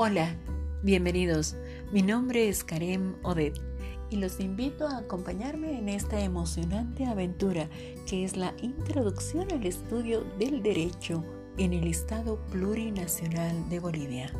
Hola, bienvenidos. Mi nombre es Karem Odet y los invito a acompañarme en esta emocionante aventura que es la introducción al estudio del derecho en el Estado Plurinacional de Bolivia.